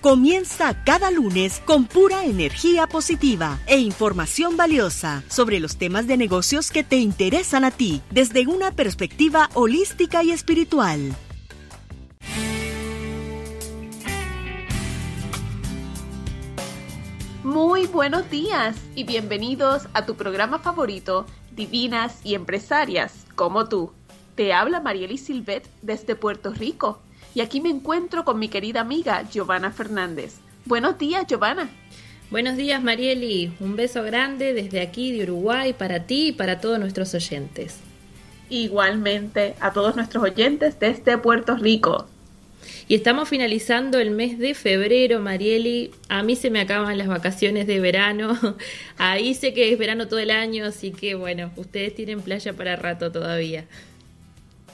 Comienza cada lunes con pura energía positiva e información valiosa sobre los temas de negocios que te interesan a ti desde una perspectiva holística y espiritual. Muy buenos días y bienvenidos a tu programa favorito, Divinas y Empresarias, como tú. Te habla Marieli Silvet desde Puerto Rico y aquí me encuentro con mi querida amiga Giovanna Fernández. Buenos días, Giovanna. Buenos días, Marieli. Un beso grande desde aquí de Uruguay para ti y para todos nuestros oyentes. Igualmente a todos nuestros oyentes desde Puerto Rico. Y estamos finalizando el mes de febrero, Marieli. A mí se me acaban las vacaciones de verano. Ahí sé que es verano todo el año, así que bueno, ustedes tienen playa para rato todavía.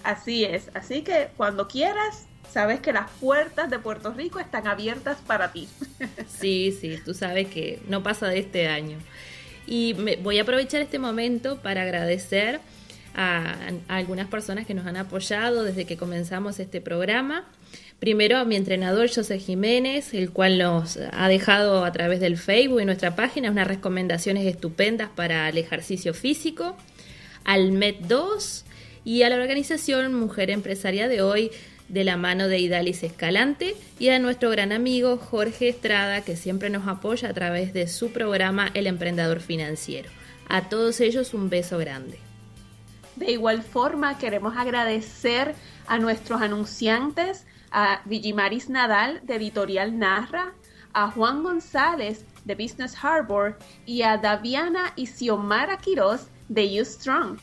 Así es, así que cuando quieras sabes que las puertas de Puerto Rico están abiertas para ti. Sí, sí, tú sabes que no pasa de este año. Y me, voy a aprovechar este momento para agradecer a, a, algunas personas que nos han apoyado desde que comenzamos este programa. Primero a mi entrenador José Jiménez, el cual nos ha dejado a través del Facebook y nuestra página unas recomendaciones estupendas para el ejercicio físico. Al MED2 y a la organización Mujer Empresaria de hoy, de la mano de Idalis Escalante y a nuestro gran amigo Jorge Estrada, que siempre nos apoya a través de su programa El Emprendedor Financiero. A todos ellos un beso grande. De igual forma, queremos agradecer a nuestros anunciantes, a Vigimaris Nadal de Editorial Narra, a Juan González de Business Harbor y a Daviana y Xiomara Quiroz de You Strong.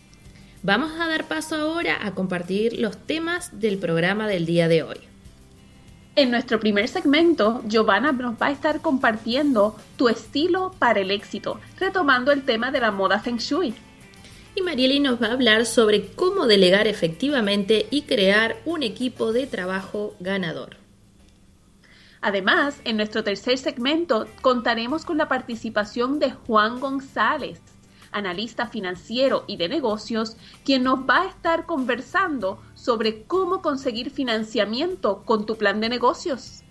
Vamos a dar paso ahora a compartir los temas del programa del día de hoy. En nuestro primer segmento, Giovanna nos va a estar compartiendo tu estilo para el éxito, retomando el tema de la moda Feng Shui. Y Marieli nos va a hablar sobre cómo delegar efectivamente y crear un equipo de trabajo ganador. Además, en nuestro tercer segmento contaremos con la participación de Juan González, analista financiero y de negocios, quien nos va a estar conversando sobre cómo conseguir financiamiento con tu plan de negocios.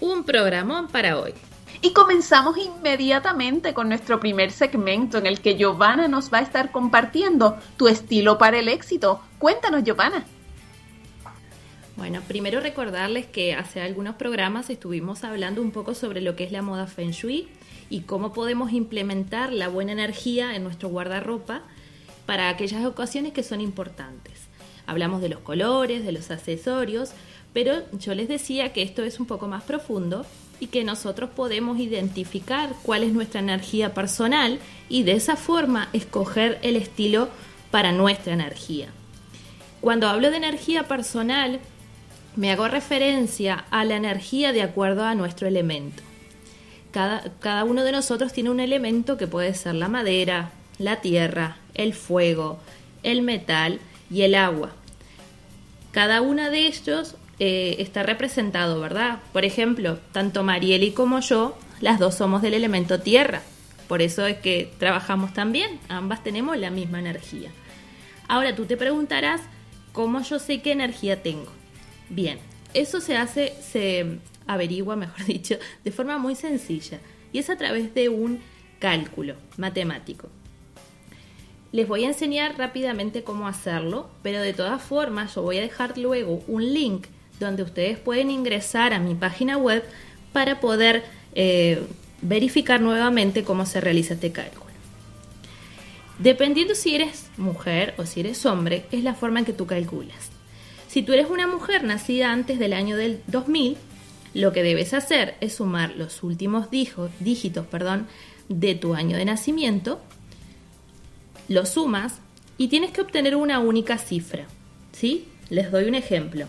Un programón para hoy. Y comenzamos inmediatamente con nuestro primer segmento en el que Giovanna nos va a estar compartiendo tu estilo para el éxito. Cuéntanos, Giovanna. Bueno, primero recordarles que hace algunos programas estuvimos hablando un poco sobre lo que es la moda Feng Shui y cómo podemos implementar la buena energía en nuestro guardarropa para aquellas ocasiones que son importantes. Hablamos de los colores, de los accesorios, pero yo les decía que esto es un poco más profundo y que nosotros podemos identificar cuál es nuestra energía personal y de esa forma escoger el estilo para nuestra energía. Cuando hablo de energía personal, me hago referencia a la energía de acuerdo a nuestro elemento. Cada, cada, uno de nosotros tiene un elemento que puede ser la madera, la tierra, el fuego, el metal y el agua. Cada uno de ellos eh, está representado, ¿verdad? Por ejemplo, tanto Marieli como yo, las dos somos del elemento tierra. Por eso es que trabajamos tan bien, ambas tenemos la misma energía. Ahora tú te preguntarás, ¿cómo yo sé qué energía tengo? Bien, eso se hace, se averigua, mejor dicho, de forma muy sencilla y es a través de un cálculo matemático. Les voy a enseñar rápidamente cómo hacerlo, pero de todas formas yo voy a dejar luego un link donde ustedes pueden ingresar a mi página web para poder eh, verificar nuevamente cómo se realiza este cálculo. Dependiendo si eres mujer o si eres hombre, es la forma en que tú calculas. Si tú eres una mujer nacida antes del año del 2000, lo que debes hacer es sumar los últimos dígitos perdón, de tu año de nacimiento, lo sumas y tienes que obtener una única cifra. ¿sí? Les doy un ejemplo.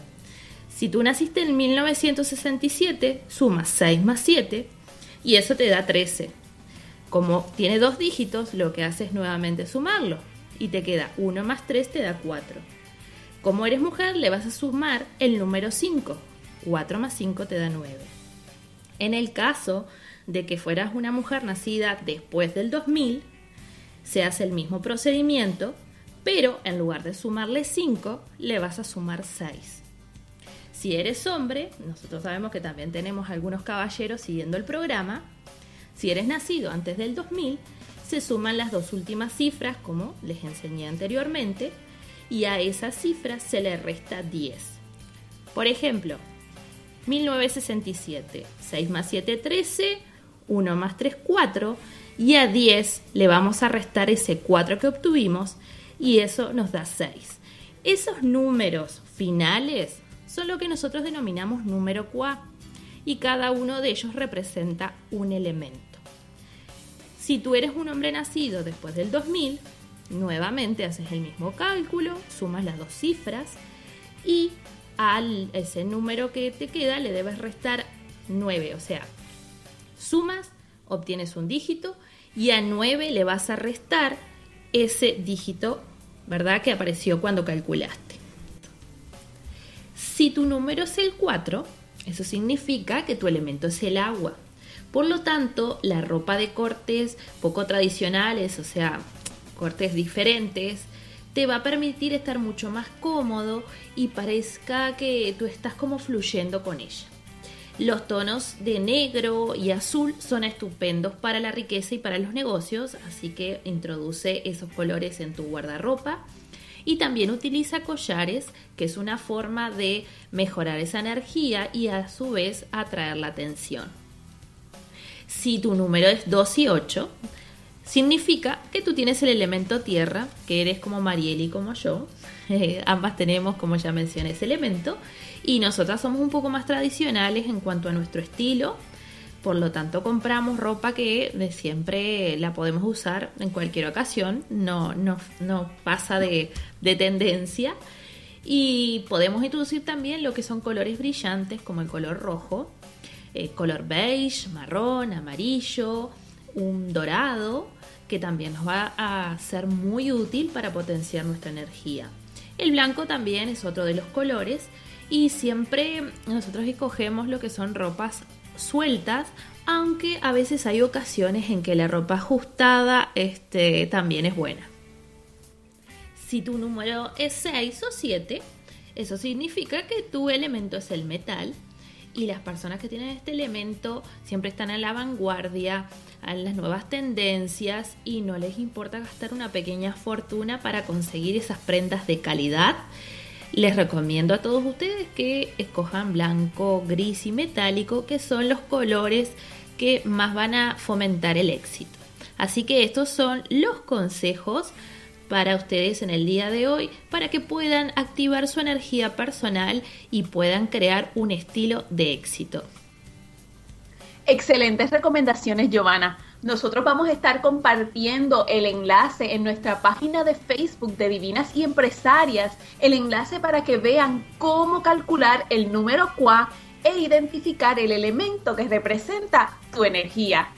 Si tú naciste en 1967, sumas 6 más 7 y eso te da 13. Como tiene dos dígitos, lo que haces es nuevamente sumarlo y te queda 1 más 3 te da 4. Como eres mujer, le vas a sumar el número 5. 4 más 5 te da 9. En el caso de que fueras una mujer nacida después del 2000, se hace el mismo procedimiento, pero en lugar de sumarle 5, le vas a sumar 6. Si eres hombre, nosotros sabemos que también tenemos algunos caballeros siguiendo el programa, si eres nacido antes del 2000, se suman las dos últimas cifras, como les enseñé anteriormente, y a esa cifra se le resta 10. Por ejemplo, 1967, 6 más 7, 13, 1 más 3, 4, y a 10 le vamos a restar ese 4 que obtuvimos, y eso nos da 6. Esos números finales son lo que nosotros denominamos número QA y cada uno de ellos representa un elemento. Si tú eres un hombre nacido después del 2000, nuevamente haces el mismo cálculo, sumas las dos cifras y al ese número que te queda le debes restar 9, o sea, sumas, obtienes un dígito y a 9 le vas a restar ese dígito, ¿verdad? Que apareció cuando calculaste. Si tu número es el 4, eso significa que tu elemento es el agua. Por lo tanto, la ropa de cortes poco tradicionales, o sea, cortes diferentes, te va a permitir estar mucho más cómodo y parezca que tú estás como fluyendo con ella. Los tonos de negro y azul son estupendos para la riqueza y para los negocios, así que introduce esos colores en tu guardarropa. Y también utiliza collares, que es una forma de mejorar esa energía y a su vez atraer la atención. Si tu número es 2 y 8, significa que tú tienes el elemento tierra, que eres como Marieli y como yo. ambas tenemos, como ya mencioné, ese elemento. Y nosotras somos un poco más tradicionales en cuanto a nuestro estilo. Por lo tanto, compramos ropa que de siempre la podemos usar en cualquier ocasión. No, pasa de, de tendencia. Y podemos introducir también lo que son colores brillantes como el color rojo, el color beige, marrón, amarillo, un dorado, que también nos va a ser muy útil para potenciar nuestra energía. El blanco también es otro de los colores y siempre nosotros escogemos lo que son ropas sueltas, aunque a veces hay ocasiones en que la ropa ajustada este, también es buena. Si tu número es 6 o 7, eso significa que tu elemento es el metal y las personas que tienen este elemento siempre están a la vanguardia, a las nuevas tendencias y no les importa gastar una pequeña fortuna para conseguir esas prendas de calidad. Les recomiendo a todos ustedes que escojan blanco, gris y metálico, que son los colores que más van a fomentar el éxito. Así que estos son los consejos para ustedes en el día de hoy para que puedan activar su energía personal y puedan crear un estilo de éxito. Excelentes recomendaciones, Giovanna. Nosotros vamos a estar compartiendo el enlace en nuestra página de Facebook de Divinas y Empresarias, el enlace para que vean cómo calcular el número QA e identificar el elemento que representa tu energía.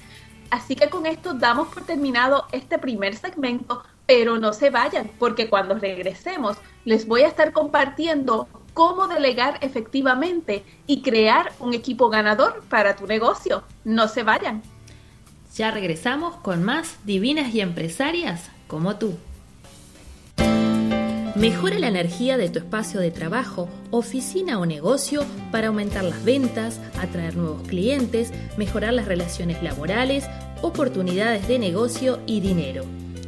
Así que con esto damos por terminado este primer segmento pero no se vayan, porque cuando regresemos les voy a estar compartiendo cómo delegar efectivamente y crear un equipo ganador para tu negocio. No se vayan. Ya regresamos con más divinas y empresarias como tú. Mejora la energía de tu espacio de trabajo, oficina o negocio para aumentar las ventas, atraer nuevos clientes, mejorar las relaciones laborales, oportunidades de negocio y dinero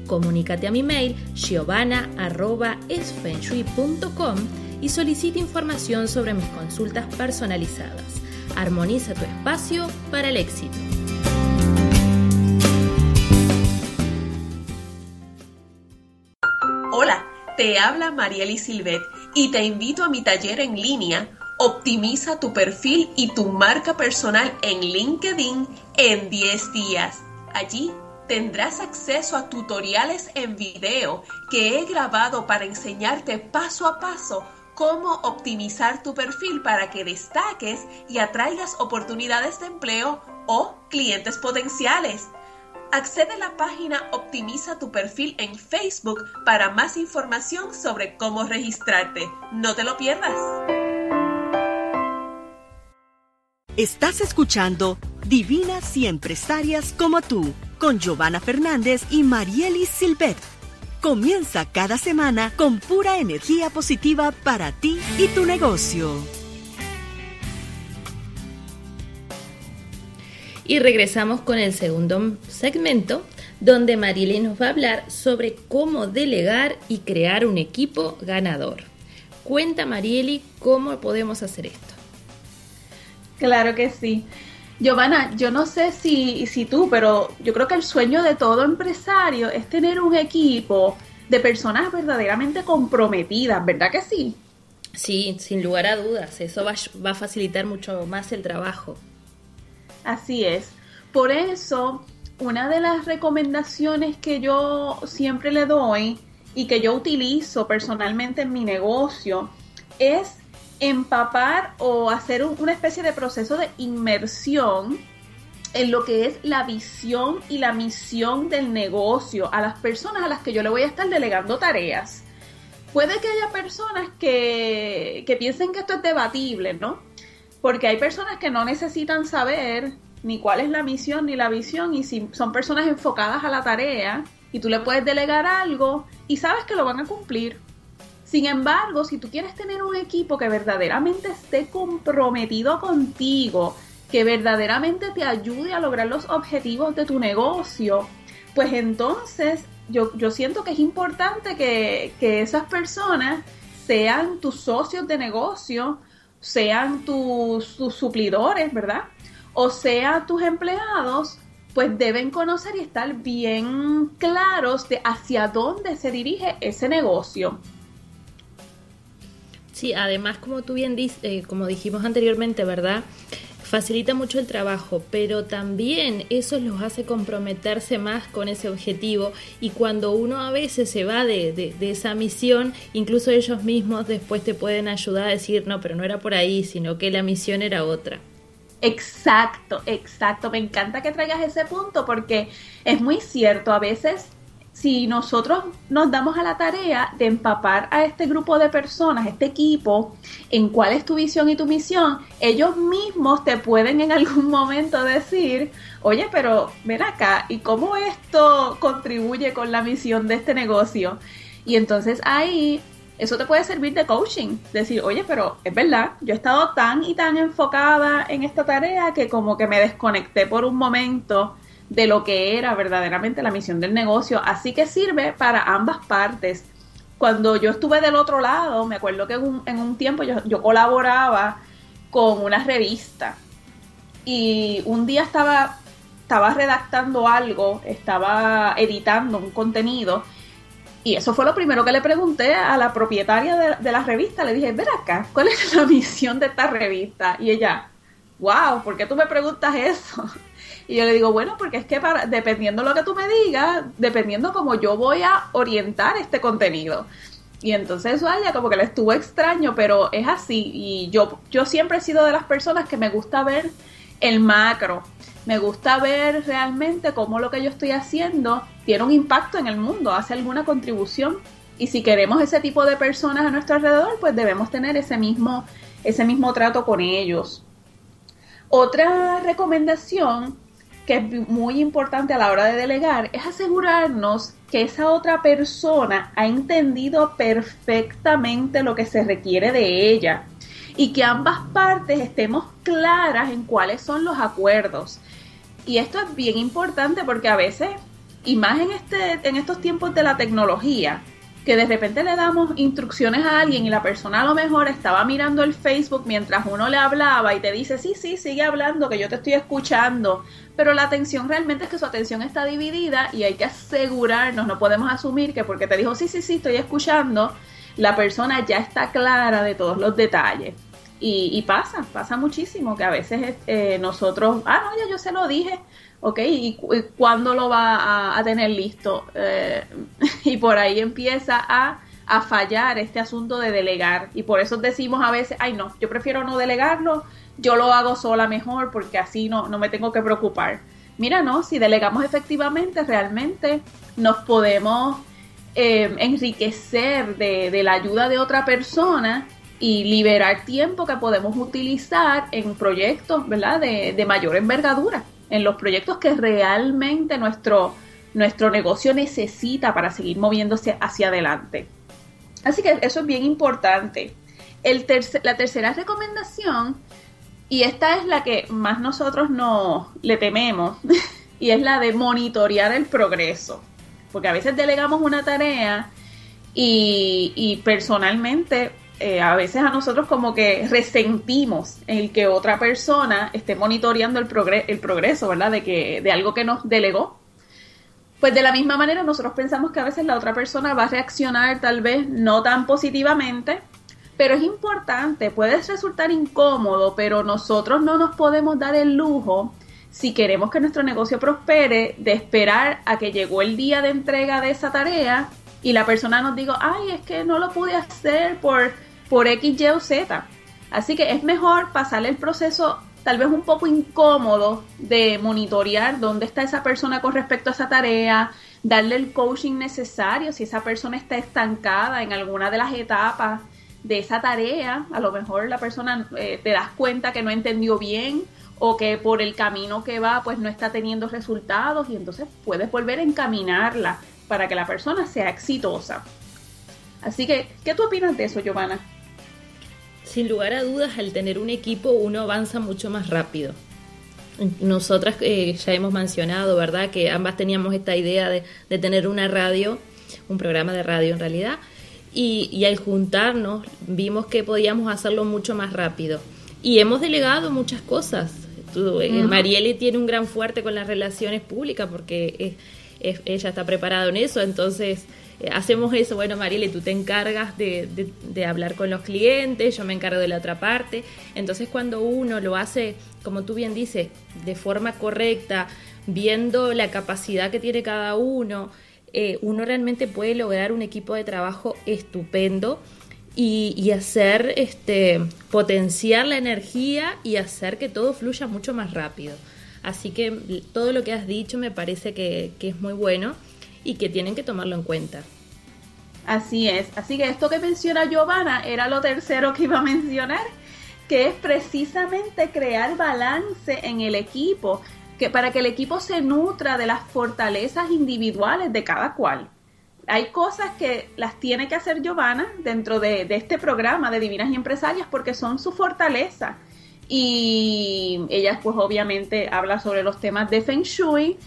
comunícate a mi mail giovanna.esfenshui.com y solicita información sobre mis consultas personalizadas. Armoniza tu espacio para el éxito. Te habla Marieli Silvet y te invito a mi taller en línea Optimiza tu perfil y tu marca personal en LinkedIn en 10 días. Allí tendrás acceso a tutoriales en video que he grabado para enseñarte paso a paso cómo optimizar tu perfil para que destaques y atraigas oportunidades de empleo o clientes potenciales. Accede a la página Optimiza tu perfil en Facebook para más información sobre cómo registrarte. No te lo pierdas. Estás escuchando Divinas y Empresarias como tú, con Giovanna Fernández y Marielis Silvet. Comienza cada semana con pura energía positiva para ti y tu negocio. Y regresamos con el segundo segmento, donde Marielis nos va a hablar sobre cómo delegar y crear un equipo ganador. Cuenta Marieli cómo podemos hacer esto. Claro que sí. Giovanna, yo no sé si, si tú, pero yo creo que el sueño de todo empresario es tener un equipo de personas verdaderamente comprometidas, ¿verdad que sí? Sí, sin lugar a dudas, eso va, va, a facilitar mucho más el trabajo. Así es. Por eso, una de las recomendaciones que yo siempre le doy y que yo utilizo personalmente en mi negocio es empapar o hacer una especie de proceso de inmersión en lo que es la visión y la misión del negocio a las personas a las que yo le voy a estar delegando tareas. Puede que haya personas que, que piensen que esto es debatible, ¿no? Porque hay personas que no necesitan saber ni cuál es la misión ni la visión y si son personas enfocadas a la tarea y tú le puedes delegar algo y sabes que lo van a cumplir. Sin embargo, si tú quieres tener un equipo que verdaderamente esté comprometido contigo, que verdaderamente te ayude a lograr los objetivos de tu negocio, pues entonces yo, siento que es importante que, esas personas sean tus socios de negocio, sean tus, tus suplidores, ¿verdad? O sean tus empleados, pues deben conocer y estar bien claros de hacia dónde se dirige ese negocio. Sí, además, como tú bien dices, eh, como dijimos anteriormente, ¿verdad? Facilita mucho el trabajo, pero también eso los hace comprometerse más con ese objetivo y cuando uno a veces se va de, de esa misión, incluso ellos mismos después te pueden ayudar a decir, no, pero no era por ahí, sino que la misión era otra. Exacto, exacto. Me encanta que traigas ese punto porque es muy cierto. A veces si nosotros nos damos a la tarea de empapar a este grupo de personas, este equipo, en cuál es tu visión y tu misión, ellos mismos te pueden en algún momento decir, oye, pero ven acá, ¿y cómo esto contribuye con la misión de este negocio? Y entonces ahí eso te puede servir de coaching, decir, oye, pero es verdad, yo he estado tan y tan enfocada en esta tarea que como que me desconecté por un momento de lo que era verdaderamente la misión del negocio. Así que sirve para ambas partes. Cuando yo estuve del otro lado, me acuerdo que en un, tiempo yo, yo, colaboraba con una revista y un día estaba, estaba redactando algo, estaba editando un contenido y eso fue lo primero que le pregunté a la propietaria de, de la revista. Le dije, ven acá, ¿cuál es la misión de esta revista? Y ella, wow, ¿por qué tú me preguntas eso? Y yo le digo, bueno, porque es que para, dependiendo lo que tú me digas, dependiendo cómo yo voy a orientar este contenido. Y entonces vaya, como que le estuvo extraño, pero es así. Y yo, yo siempre he sido de las personas que me gusta ver el macro. Me gusta ver realmente cómo lo que yo estoy haciendo tiene un impacto en el mundo, hace alguna contribución. Y si queremos ese tipo de personas a nuestro alrededor, pues debemos tener ese mismo, ese mismo trato con ellos. Otra recomendación que es muy importante a la hora de delegar es asegurarnos que esa otra persona ha entendido perfectamente lo que se requiere de ella y que ambas partes estemos claras en cuáles son los acuerdos. Y esto es bien importante porque a veces, y más en, este, en estos tiempos de la tecnología, que de repente le damos instrucciones a alguien y la persona a lo mejor estaba mirando el Facebook mientras uno le hablaba y te dice, sí, sí, sigue hablando, que yo te estoy escuchando, pero la atención realmente es que su atención está dividida y hay que asegurarnos, no podemos asumir que porque te dijo, sí, sí, sí, estoy escuchando, la persona ya está clara de todos los detalles. Y, pasa, pasa muchísimo que a veces eh, nosotros, ah, no, ya yo se lo dije, ¿ok? ¿Y, cuándo lo va a, tener listo? Eh, y por ahí empieza a, a, fallar este asunto de delegar. Y por eso decimos a veces, ay no, yo prefiero no delegarlo, yo lo hago sola mejor porque así no, no me tengo que preocupar. Mira, no, si delegamos efectivamente, realmente nos podemos eh, enriquecer de, de la ayuda de otra persona y liberar tiempo que podemos utilizar en proyectos, ¿verdad? De, de mayor envergadura en los proyectos que realmente nuestro, nuestro negocio necesita para seguir moviéndose hacia adelante. Así que eso es bien importante. El la tercera recomendación, y esta es la que más nosotros no le tememos, y es la de monitorear el progreso. Porque a veces delegamos una tarea y personalmente eh, a veces a nosotros como que resentimos el que otra persona esté monitoreando el, el progreso, ¿verdad? De, que, de algo que nos delegó. Pues de la misma manera nosotros pensamos que a veces la otra persona va a reaccionar tal vez no tan positivamente, pero es importante, puede resultar incómodo, pero nosotros no nos podemos dar el lujo, si queremos que nuestro negocio prospere, de esperar a que llegó el día de entrega de esa tarea y la persona nos diga, ay, es que no lo pude hacer por por X, Y o Z. Así que es mejor pasar el proceso tal vez un poco incómodo de monitorear dónde está esa persona con respecto a esa tarea, darle el coaching necesario si esa persona está estancada en alguna de las etapas de esa tarea, a lo mejor la persona eh, te das cuenta que no entendió bien o que por el camino que va pues no está teniendo resultados y entonces puedes volver a encaminarla para que la persona sea exitosa. Así que, ¿qué tú opinas de eso, Giovanna? Sin lugar a dudas, al tener un equipo uno avanza mucho más rápido. Nosotras eh, ya hemos mencionado, ¿verdad?, que ambas teníamos esta idea de, tener una radio, un programa de radio en realidad, y, al juntarnos vimos que podíamos hacerlo mucho más rápido. Y hemos delegado muchas cosas. Tú, eh, Marielle tiene un gran fuerte con las relaciones públicas porque ella está preparada en eso, entonces eh, hacemos eso, bueno, Marielle, tú te encargas de, de, hablar con los clientes, yo me encargo de la otra parte. Entonces cuando uno lo hace, como tú bien dices, de forma correcta, viendo la capacidad que tiene cada uno, eh, uno realmente puede lograr un equipo de trabajo estupendo y, y, hacer, este, potenciar la energía y hacer que todo fluya mucho más rápido. Así que todo lo que has dicho me parece que es muy bueno y que tienen que tomarlo en cuenta. Así es. Así que esto que menciona Giovanna era lo tercero que iba a mencionar, que es precisamente crear balance en el equipo, que para que el equipo se nutra de las fortalezas individuales de cada cual. Hay cosas que las tiene que hacer Giovanna dentro de, de este programa de Divinas y Empresarias porque son su fortaleza. Y ella pues obviamente habla sobre los temas de Feng Shui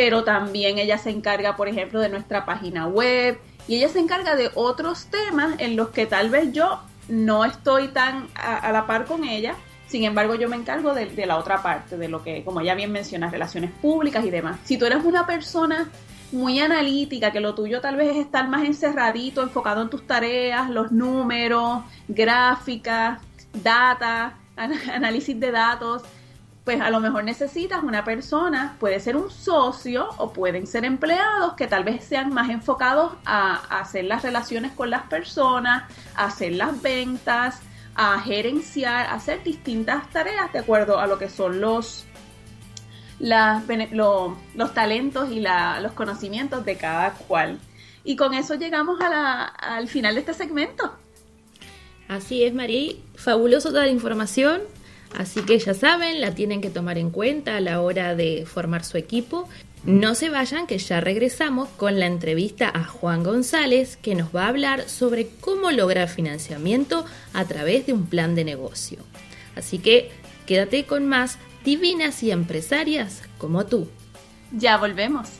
pero también ella se encarga, por ejemplo, de nuestra página web y ella se encarga de otros temas en los que tal vez yo no estoy tan a, la par con ella. Sin embargo, yo me encargo de, la otra parte, de lo que, como ella bien menciona, relaciones públicas y demás. Si tú eres una persona muy analítica, que lo tuyo tal vez es estar más encerradito, enfocado en tus tareas, los números, gráficas, data, análisis de datos, pues a lo mejor necesitas una persona, puede ser un socio o pueden ser empleados que tal vez sean más enfocados a, hacer las relaciones con las personas, a hacer las ventas, a gerenciar, a hacer distintas tareas de acuerdo a lo que son los, los talentos y los conocimientos de cada cual. Y con eso llegamos al final de este segmento. Así es, María. Fabuloso toda la información. Así que ya saben, la tienen que tomar en cuenta a la hora de formar su equipo. No se vayan, que ya regresamos con la entrevista a Juan González, que nos va a hablar sobre cómo lograr financiamiento a través de un plan de negocio. Así que quédate con más divinas y empresarias como tú. Ya volvemos.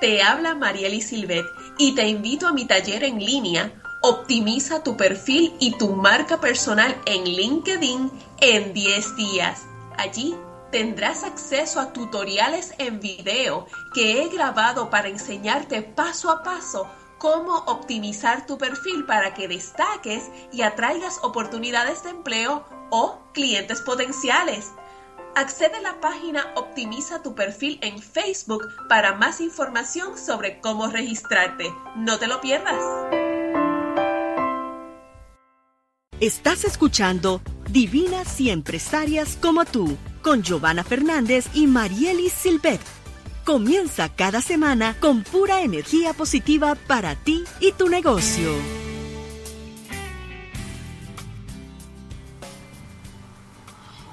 Te habla Marieli Silvet y te invito a mi taller en línea. Optimiza tu perfil y tu marca personal en LinkedIn en 10 días. Allí tendrás acceso a tutoriales en video que he grabado para enseñarte paso a paso cómo optimizar tu perfil para que destaques y atraigas oportunidades de empleo o clientes potenciales. Accede a la página Optimiza tu perfil en Facebook para más información sobre cómo registrarte. No te lo pierdas. Estás escuchando Divinas y Empresarias como tú con Giovanna Fernández y Marielis Silvet. Comienza cada semana con pura energía positiva para ti y tu negocio.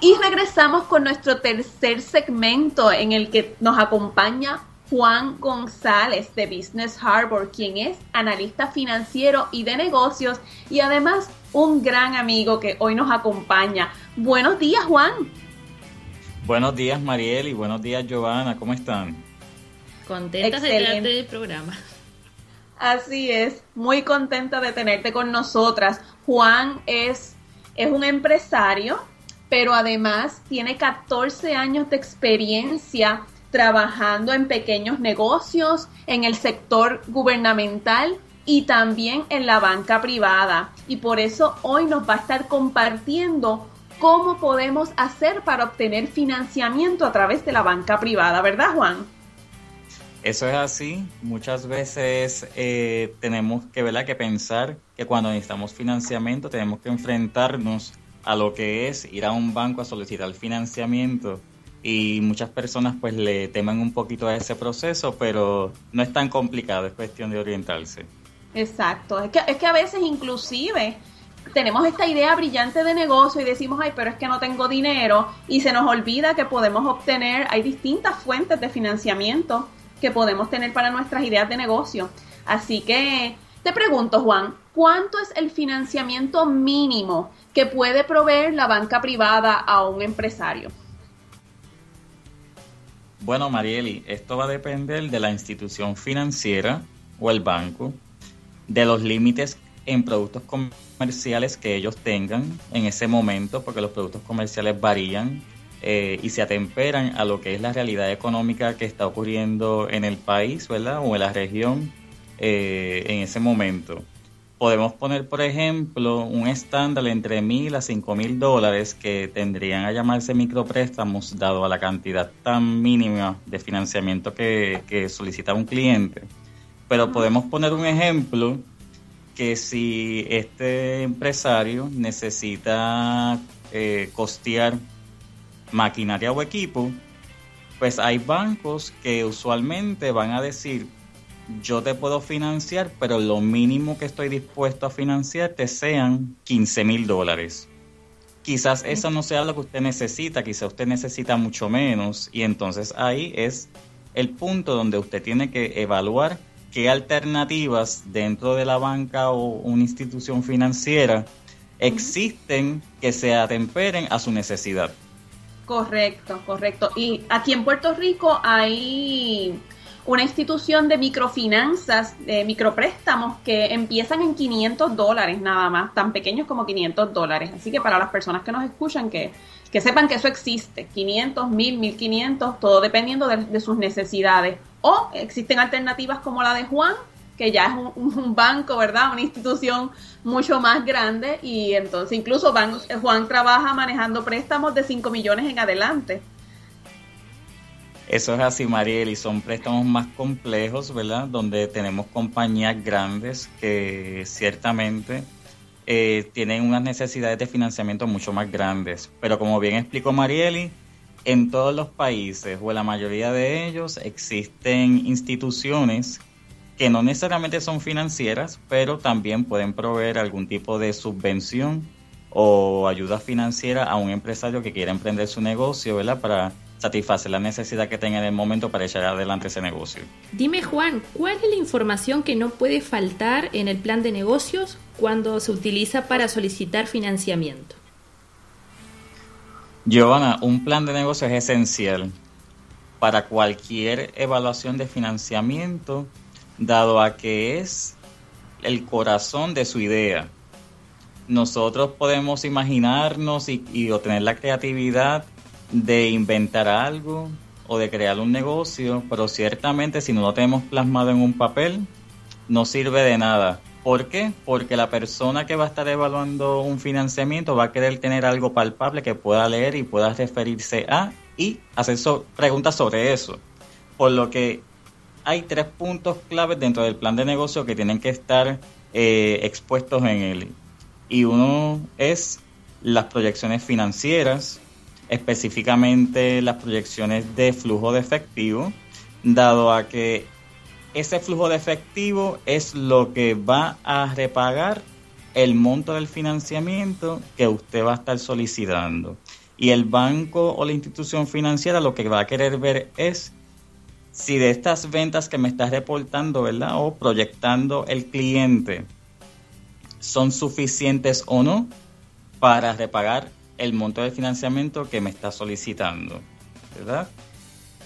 Y regresamos con nuestro tercer segmento en el que nos acompaña Juan González de Business Harbor, quien es analista financiero y de negocios y además un gran amigo que hoy nos acompaña. Buenos días, Juan. Buenos días, Mariel, y buenos días, Giovanna. ¿Cómo están? Contentas de tenerte del programa. Así es, muy contenta de tenerte con nosotras. Juan es, es un empresario, pero además tiene 14 años de experiencia trabajando en pequeños negocios, en el sector gubernamental y también en la banca privada. Y por eso hoy nos va a estar compartiendo cómo podemos hacer para obtener financiamiento a través de la banca privada, ¿verdad Juan? Eso es así. Muchas veces eh, tenemos que, ¿verdad? que pensar que cuando necesitamos financiamiento tenemos que enfrentarnos a lo que es ir a un banco a solicitar financiamiento y muchas personas pues le temen un poquito a ese proceso, pero no es tan complicado, es cuestión de orientarse. Exacto, es que, es que a veces inclusive tenemos esta idea brillante de negocio y decimos, ay, pero es que no tengo dinero y se nos olvida que podemos obtener, hay distintas fuentes de financiamiento que podemos tener para nuestras ideas de negocio. Así que te pregunto, Juan, ¿cuánto es el financiamiento mínimo que puede proveer la banca privada a un empresario? Bueno, Marieli, esto va a depender de la institución financiera o el banco de los límites en productos comerciales que ellos tengan en ese momento, porque los productos comerciales varían eh, y se atemperan a lo que es la realidad económica que está ocurriendo en el país, ¿verdad? O en la región eh, en ese momento. Podemos poner, por ejemplo, un estándar entre mil a cinco mil dólares que tendrían a llamarse micropréstamos, dado a la cantidad tan mínima de financiamiento que, que solicita un cliente pero podemos poner un ejemplo que si este empresario necesita eh, costear maquinaria o equipo, pues hay bancos que usualmente van a decir, yo te puedo financiar, pero lo mínimo que estoy dispuesto a financiarte sean 15 mil dólares. Quizás eso no sea lo que usted necesita, quizás usted necesita mucho menos y entonces ahí es el punto donde usted tiene que evaluar qué alternativas dentro de la banca o una institución financiera existen que se atemperen a su necesidad. Correcto, correcto. Y aquí en Puerto Rico hay una institución de microfinanzas, de micropréstamos que empiezan en 500 dólares nada más, tan pequeños como 500 dólares. Así que para las personas que nos escuchan, que, que sepan que eso existe, 500, 1000, 1500, todo dependiendo de sus necesidades. O existen alternativas como la de Juan, que ya es un, banco, ¿verdad? Una institución mucho más grande y entonces incluso Juan trabaja manejando préstamos de 5 millones en adelante. Eso es así, Mariel, y son préstamos más complejos, ¿verdad? Donde tenemos compañías grandes que ciertamente eh, tienen unas necesidades de financiamiento mucho más grandes. Pero como bien explicó Marieli, en todos los países o en la mayoría de ellos existen instituciones que no necesariamente son financieras, pero también pueden proveer algún tipo de subvención o ayuda financiera a un empresario que quiera emprender su negocio, ¿verdad? Para satisfacer la necesidad que tenga en el momento para echar adelante ese negocio. Dime Juan, ¿cuál es la información que no puede faltar en el plan de negocios cuando se utiliza para solicitar financiamiento? Giovanna, un plan de negocio es esencial para cualquier evaluación de financiamiento, dado a que es el corazón de su idea. Nosotros podemos imaginarnos y, y obtener la creatividad de inventar algo o de crear un negocio, pero ciertamente si no lo tenemos plasmado en un papel, no sirve de nada. ¿Por qué? Porque la persona que va a estar evaluando un financiamiento va a querer tener algo palpable que pueda leer y pueda referirse a y hacer preguntas sobre eso. Por lo que hay tres puntos claves dentro del plan de negocio que tienen que estar eh, expuestos en él. Y uno es las proyecciones financieras, específicamente las proyecciones de flujo de efectivo, dado a que ese flujo de efectivo es lo que va a repagar el monto del financiamiento que usted va a estar solicitando. Y el banco o la institución financiera lo que va a querer ver es si de estas ventas que me está reportando, ¿verdad? O proyectando el cliente son suficientes o no para repagar el monto de financiamiento que me está solicitando, ¿verdad?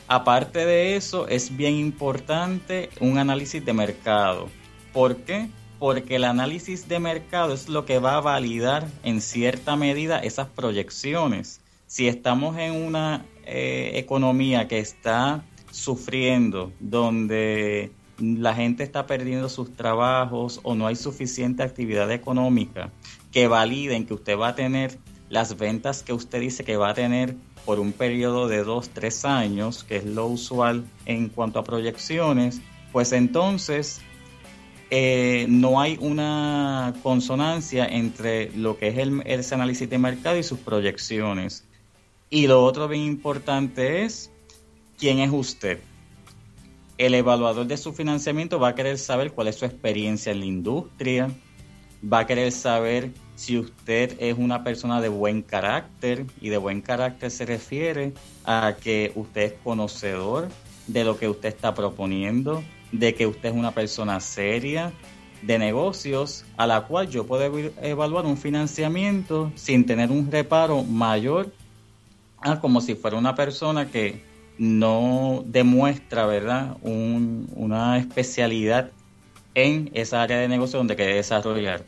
Aparte de eso, es bien importante un análisis de mercado. ¿Por qué? Porque el análisis de mercado es lo que va a validar en cierta medida esas proyecciones. Si estamos en una eh, economía que está sufriendo, donde la gente está perdiendo sus trabajos o no hay suficiente actividad económica que validen que usted va a tener las ventas que usted dice que va a tener por un periodo de dos, tres años, que es lo usual en cuanto a proyecciones, pues entonces eh, no hay una consonancia entre lo que es el, ese análisis de mercado y sus proyecciones. Y lo otro bien importante es quién es usted. El evaluador de su financiamiento va a querer saber cuál es su experiencia en la industria, va a querer saber si usted es una persona de buen carácter, y de buen carácter se refiere a que usted es conocedor de lo que usted está proponiendo, de que usted es una persona seria de negocios a la cual yo puedo evaluar un financiamiento sin tener un reparo mayor a como si fuera una persona que no demuestra, ¿verdad?, una especialidad en esa área de negocio donde quiere desarrollar.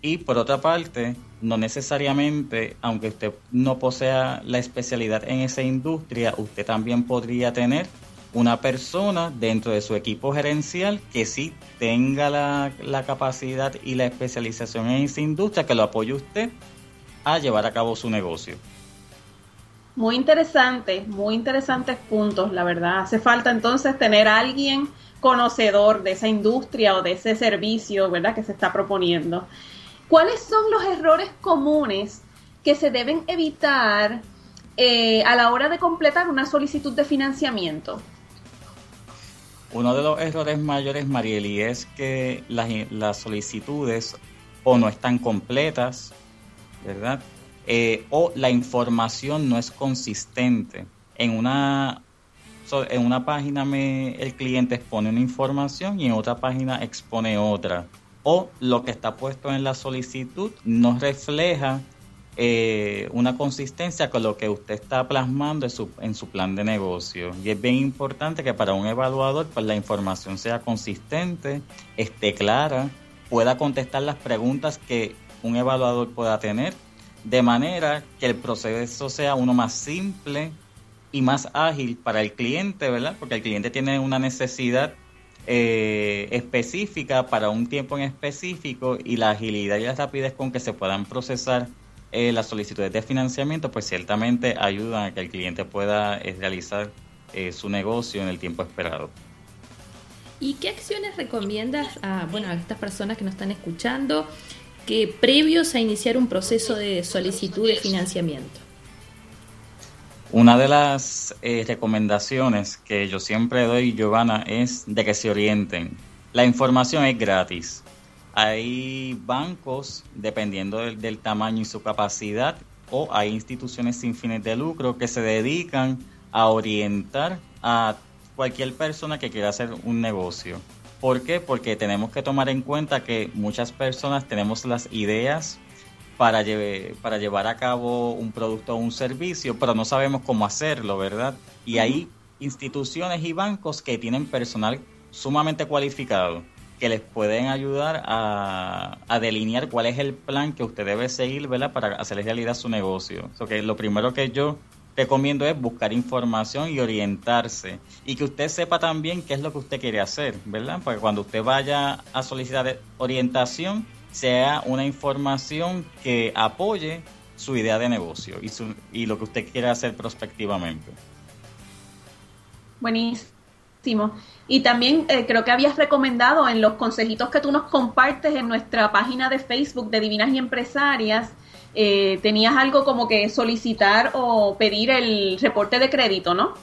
Y por otra parte, no necesariamente, aunque usted no posea la especialidad en esa industria, usted también podría tener una persona dentro de su equipo gerencial que sí tenga la, la capacidad y la especialización en esa industria que lo apoye usted a llevar a cabo su negocio. Muy interesante, muy interesantes puntos, la verdad. Hace falta entonces tener a alguien conocedor de esa industria o de ese servicio, ¿verdad? Que se está proponiendo. ¿Cuáles son los errores comunes que se deben evitar eh, a la hora de completar una solicitud de financiamiento? Uno de los errores mayores, Marieli, es que las, solicitudes o no están completas, ¿verdad? Eh, o la información no es consistente. En una, en una página me, el cliente expone una información y en otra página expone otra o lo que está puesto en la solicitud no refleja eh, una consistencia con lo que usted está plasmando en su, en su, plan de negocio. Y es bien importante que para un evaluador pues, la información sea consistente, esté clara, pueda contestar las preguntas que un evaluador pueda tener, de manera que el proceso sea uno más simple y más ágil para el cliente, ¿verdad? Porque el cliente tiene una necesidad eh, específica para un tiempo en específico y la agilidad y la rapidez con que se puedan procesar eh, las solicitudes de financiamiento, pues ciertamente ayudan a que el cliente pueda eh, realizar su negocio en el tiempo esperado. ¿Y qué acciones recomiendas a, bueno, a estas personas que nos están escuchando que previos a iniciar un proceso de solicitud de financiamiento? Una de las eh, recomendaciones que yo siempre doy, Giovanna, es de que se orienten. La información es gratis. Hay bancos, dependiendo del, tamaño y su capacidad, o hay instituciones sin fines de lucro que se dedican a orientar a cualquier persona que quiera hacer un negocio. ¿Por qué? Porque tenemos que tomar en cuenta que muchas personas tenemos las ideas para, para llevar a cabo un producto o un servicio, pero no sabemos cómo hacerlo, ¿verdad? Y hay instituciones y bancos que tienen personal sumamente cualificado que les pueden ayudar a, delinear cuál es el plan que usted debe seguir, ¿verdad? Para hacer realidad su negocio. So que lo primero que yo recomiendo es buscar información y orientarse. Y que usted sepa también qué es lo que usted quiere hacer, ¿verdad? Porque cuando usted vaya a solicitar orientación, sea una información que apoye su idea de negocio y, su, y lo que usted quiere hacer prospectivamente. Buenísimo. Y también eh, creo que habías recomendado en los consejitos que tú nos compartes en nuestra página de Facebook de Divinas y Empresarias, eh, tenías algo como que solicitar o pedir el reporte de crédito, ¿no?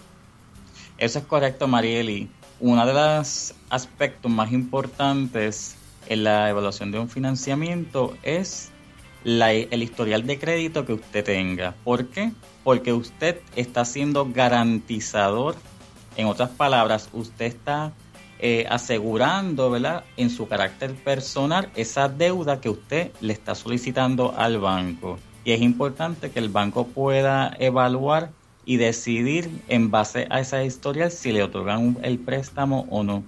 Eso es correcto, Marieli. Uno de los aspectos más importantes en la evaluación de un financiamiento es el historial de crédito que usted tenga. ¿Por qué? Porque usted está siendo garantizador, en otras palabras, usted está eh, asegurando, ¿verdad? En su carácter personal esa deuda que usted le está solicitando al banco. Y es importante que el banco pueda evaluar y decidir en base a esa historial si le otorgan el préstamo o no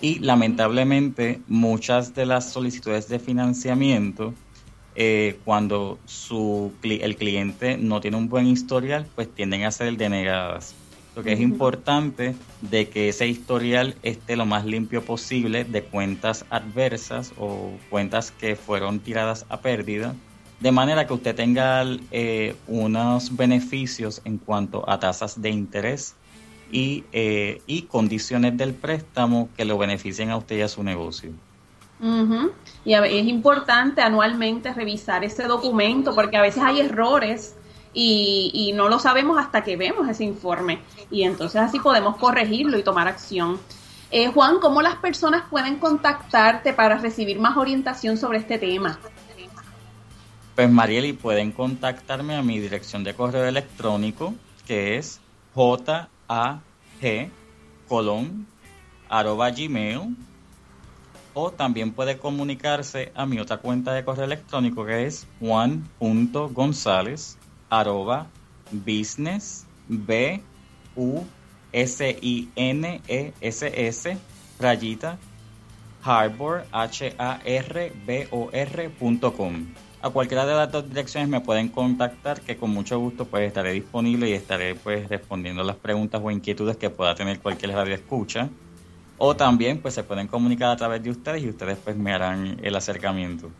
y lamentablemente muchas de las solicitudes de financiamiento eh, cuando su, el cliente no tiene un buen historial pues tienden a ser denegadas. Lo que es importante de que ese historial esté lo más limpio posible de cuentas adversas o cuentas que fueron tiradas a pérdida de manera que usted tenga eh, unos beneficios en cuanto a tasas de interés y, eh, y condiciones del préstamo que lo beneficien a usted y a su negocio. Y es importante anualmente revisar ese documento porque a veces hay errores y, y, no lo sabemos hasta que vemos ese informe y entonces así podemos corregirlo y tomar acción. Eh, Juan, ¿cómo las personas pueden contactarte para recibir más orientación sobre este tema? Pues Marieli, pueden contactarme a mi dirección de correo electrónico que es j a g colón arroba gmail o también puede comunicarse a mi otra cuenta de correo electrónico que es juan.gonzález arroba business b u s i n e s s rayita harbor h a r b o r punto com a cualquiera de las dos direcciones me pueden contactar, que con mucho gusto pues estaré disponible y estaré pues respondiendo las preguntas o inquietudes que pueda tener cualquier radio escucha. O también pues se pueden comunicar a través de ustedes y ustedes pues me harán el acercamiento.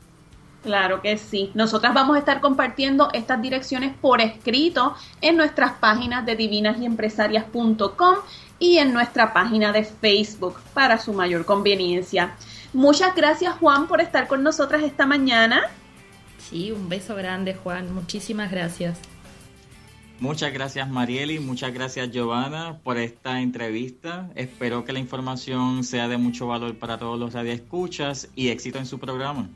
Claro que sí. Nosotras vamos a estar compartiendo estas direcciones por escrito en nuestras páginas de divinasyempresarias.com y en nuestra página de Facebook para su mayor conveniencia. Muchas gracias Juan por estar con nosotras esta mañana. Sí, un beso grande, Juan. Muchísimas gracias. Muchas gracias Marieli, muchas gracias Giovanna por esta entrevista. Espero que la información sea de mucho valor para todos los radioescuchas y éxito en su programa.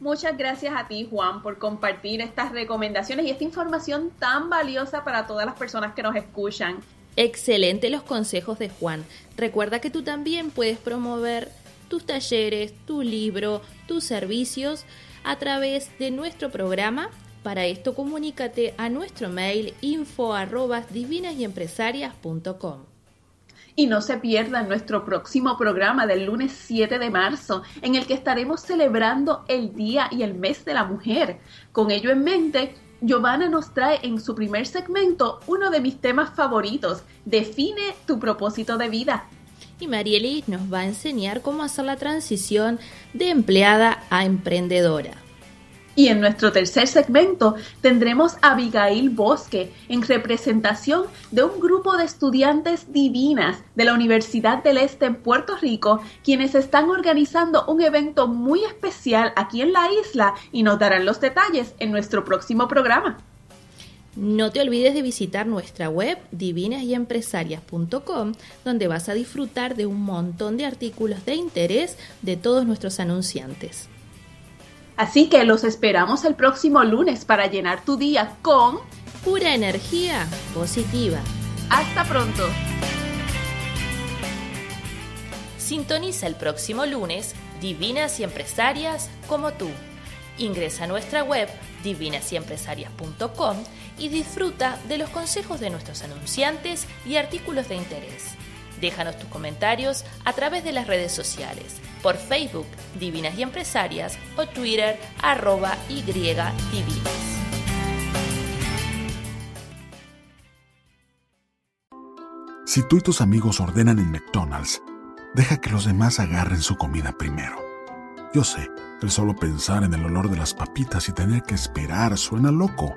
Muchas gracias a ti Juan por compartir estas recomendaciones y esta información tan valiosa para todas las personas que nos escuchan. Excelente los consejos de Juan. Recuerda que tú también puedes promover tus talleres, tu libro, tus servicios a través de nuestro programa. Para esto comunícate a nuestro mail info arroba Y no se pierdan nuestro próximo programa del lunes 7 de marzo, en el que estaremos celebrando el Día y el Mes de la Mujer. Con ello en mente, Giovanna nos trae en su primer segmento uno de mis temas favoritos, Define tu propósito de vida. Y Marieli nos va a enseñar cómo hacer la transición de empleada a emprendedora. Y en nuestro tercer segmento tendremos a Abigail Bosque en representación de un grupo de estudiantes divinas de la Universidad del Este en Puerto Rico, quienes están organizando un evento muy especial aquí en la isla y nos darán los detalles en nuestro próximo programa. No te olvides de visitar nuestra web divinasyempresarias.com, donde vas a disfrutar de un montón de artículos de interés de todos nuestros anunciantes. Así que los esperamos el próximo lunes para llenar tu día con pura energía positiva. Hasta pronto. Sintoniza el próximo lunes Divinas y Empresarias como tú. Ingresa a nuestra web divinasyempresarias.com y disfruta de los consejos de nuestros anunciantes y artículos de interés. Déjanos tus comentarios a través de las redes sociales, por Facebook Divinas y Empresarias o Twitter arroba divinas. Si tú y tus amigos ordenan en McDonald's, deja que los demás agarren su comida primero. Yo sé, el solo pensar en el olor de las papitas y tener que esperar suena loco.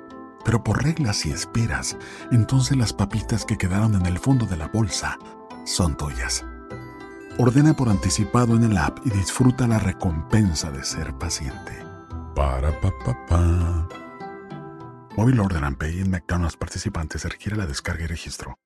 Pero por reglas si esperas, entonces las papitas que quedaron en el fondo de la bolsa son tuyas. Ordena por anticipado en el app y disfruta la recompensa de ser paciente. Para pa pa pa. Móvil Order and Pay en McDonald's participantes requiere la descarga y registro.